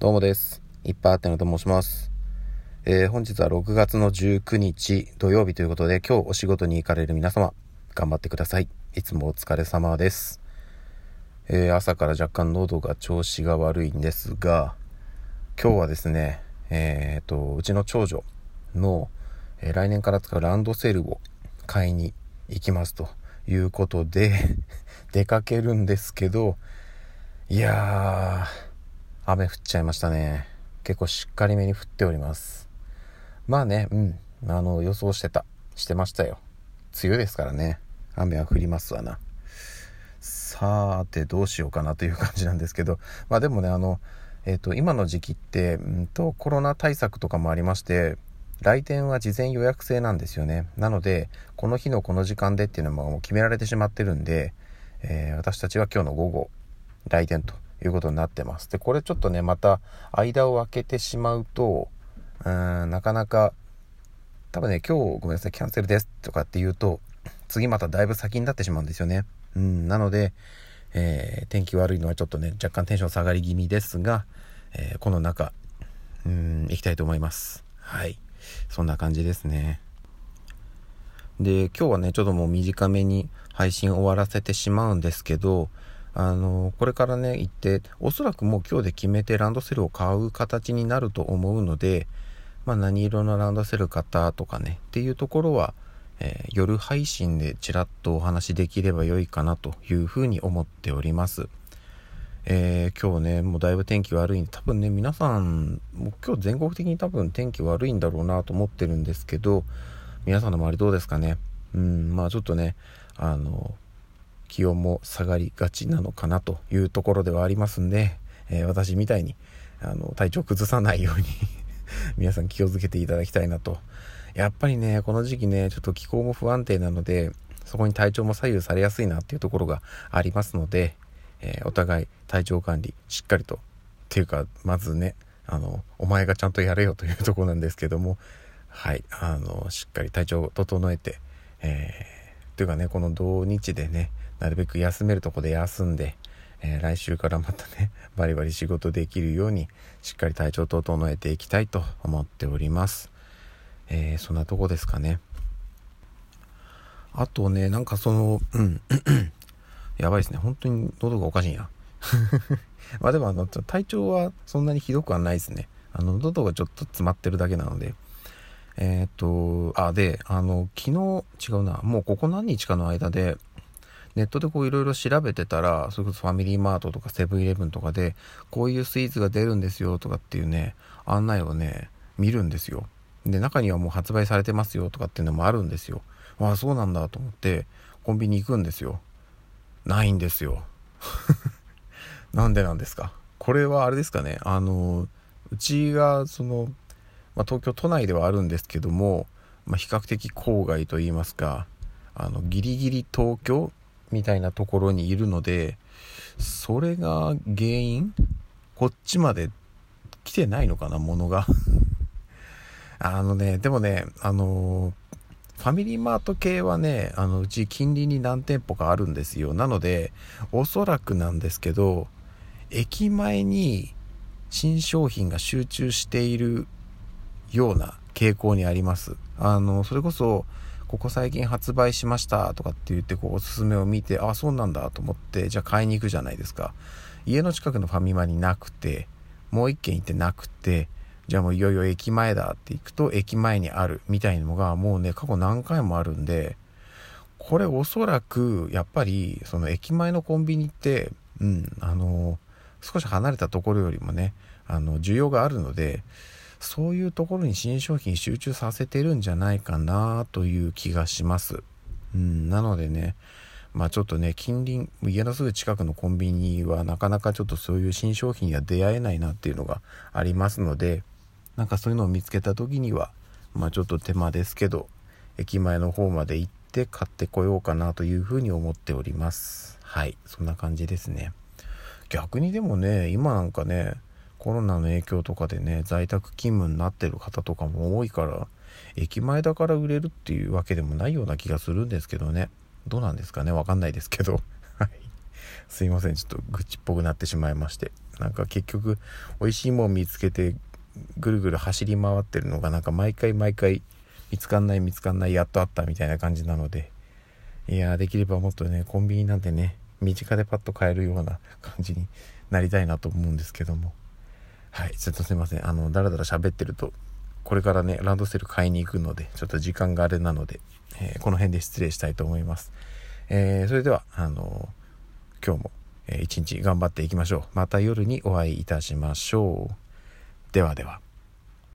どうもです。いっぱいあってのと申します。えー、本日は6月の19日土曜日ということで、今日お仕事に行かれる皆様、頑張ってください。いつもお疲れ様です。えー、朝から若干喉が調子が悪いんですが、今日はですね、えー、と、うちの長女の、え、来年から使うランドセルを買いに行きますということで 出かけるんですけど、いやー、雨降っちゃいましたね。結構しっかりめに降っております。まあね、うん。あの、予想してた。してましたよ。梅雨ですからね。雨は降りますわな。さーて、どうしようかなという感じなんですけど。まあでもね、あの、えっ、ー、と、今の時期って、うんと、コロナ対策とかもありまして、来店は事前予約制なんですよね。なので、この日のこの時間でっていうのももう決められてしまってるんで、えー、私たちは今日の午後、来店ということになってます。で、これちょっとね、また間を空けてしまうと、うーん、なかなか、多分ね、今日ごめんなさい、キャンセルですとかって言うと、次まただいぶ先になってしまうんですよね。うん、なので、えー、天気悪いのはちょっとね、若干テンション下がり気味ですが、えー、この中、うん、行きたいと思います。はい。そんな感じですね。で、今日はね、ちょっともう短めに配信終わらせてしまうんですけど、あのこれからね行っておそらくもう今日で決めてランドセルを買う形になると思うので、まあ、何色のランドセル買ったとかねっていうところは、えー、夜配信でちらっとお話できれば良いかなというふうに思っております。えー、今日ねもうだいぶ天気悪いんで多分ね皆さんもう今日全国的に多分天気悪いんだろうなと思ってるんですけど皆さんの周りどうですかね？うんまあちょっとねあの気温も下がりがちなのかなというところではありますんで、えー、私みたいにあの体調崩さないように 皆さん気をつけていただきたいなと。やっぱりね、この時期ね、ちょっと気候も不安定なので、そこに体調も左右されやすいなっていうところがありますので、えー、お互い体調管理しっかりと、っていうか、まずね、あの、お前がちゃんとやれよというところなんですけども、はい、あの、しっかり体調を整えて、えー、というかね、この土日でね、なるべく休めるとこで休んで、えー、来週からまたね、バリバリ仕事できるように、しっかり体調整えていきたいと思っております。えー、そんなとこですかね。あとね、なんかその、うん、やばいですね。本当に喉がおかしいんや。まあでもあの、体調はそんなにひどくはないですね。あの、喉がちょっと詰まってるだけなので。えっ、と、あ、で、あの、昨日、違うな、もうここ何日かの間で、ネットでこういろいろ調べてたら、それこそファミリーマートとかセブンイレブンとかで、こういうスイーツが出るんですよとかっていうね、案内をね、見るんですよ。で、中にはもう発売されてますよとかっていうのもあるんですよ。ああ、そうなんだと思って、コンビニ行くんですよ。ないんですよ。なんでなんですか？これはあれですかね、あの、うちが、その、まあ、東京都内ではあるんですけども、まあ、比較的郊外といいますか、あの、ギリギリ東京みたいなところにいるので、それが原因こっちまで来てないのかな、ものが あのね、でもね、あのファミリーマート系はね、あの、うち近隣に何店舗かあるんですよ。なので、おそらくなんですけど、駅前に新商品が集中しているような傾向にあります。あの、それこそ、ここ最近発売しましたとかって言ってこうおすすめを見てあそうなんだと思ってじゃあ買いに行くじゃないですか家の近くのファミマになくてもう一軒行ってなくてじゃあもういよいよ駅前だって行くと駅前にあるみたいなのがもうね過去何回もあるんでこれおそらくやっぱりその駅前のコンビニってうんあの少し離れたところよりもねあの需要があるのでそういうところに新商品集中させてるんじゃないかなという気がします。うん、なのでね、まあちょっとね、近隣、家のすぐ近くのコンビニはなかなかちょっとそういう新商品には出会えないなっていうのがありますので、なんかそういうのを見つけた時には、まあちょっと手間ですけど、駅前の方まで行って買ってこようかなというふうに思っております。はい、そんな感じですね。逆にでもね、今なんかね、コロナの影響とかでね在宅勤務になってる方とかも多いから駅前だから売れるっていうわけでもないような気がするんですけどね。どうなんですかね？わかんないですけど。はい。すいません。ちょっと愚痴っぽくなってしまいまして。なんか結局美味しいもん見つけてぐるぐる走り回ってるのがなんか毎回毎回見つかんない見つかんないやっとあったみたいな感じなので。いやできればもっとねコンビニなんてね身近でパッと買えるような感じになりたいなと思うんですけども。はい。ちょっとすいません。あのだらだら喋ってるとこれからねランドセル買いに行くのでちょっと時間があれなので、えー、この辺で失礼したいと思います、えー、それではあの今日も一日頑張っていきましょう。また夜にお会いいたしましょう。ではでは。